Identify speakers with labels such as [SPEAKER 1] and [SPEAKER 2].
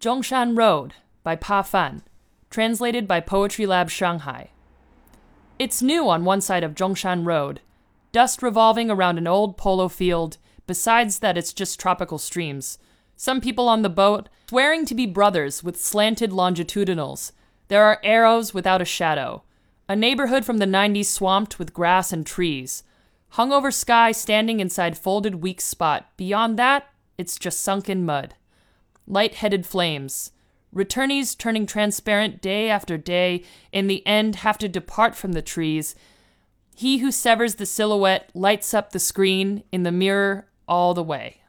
[SPEAKER 1] Zhongshan Road by Pa Fan, translated by Poetry Lab Shanghai. It's new on one side of Zhongshan Road, dust revolving around an old polo field, besides that it's just tropical streams. Some people on the boat swearing to be brothers with slanted longitudinals. There are arrows without a shadow. A neighborhood from the 90s swamped with grass and trees. Hungover sky standing inside folded weak spot. Beyond that, it's just sunken mud light headed flames. Returnees turning transparent day after day, in the end have to depart from the trees. He who severs the silhouette lights up the screen in the mirror all the way.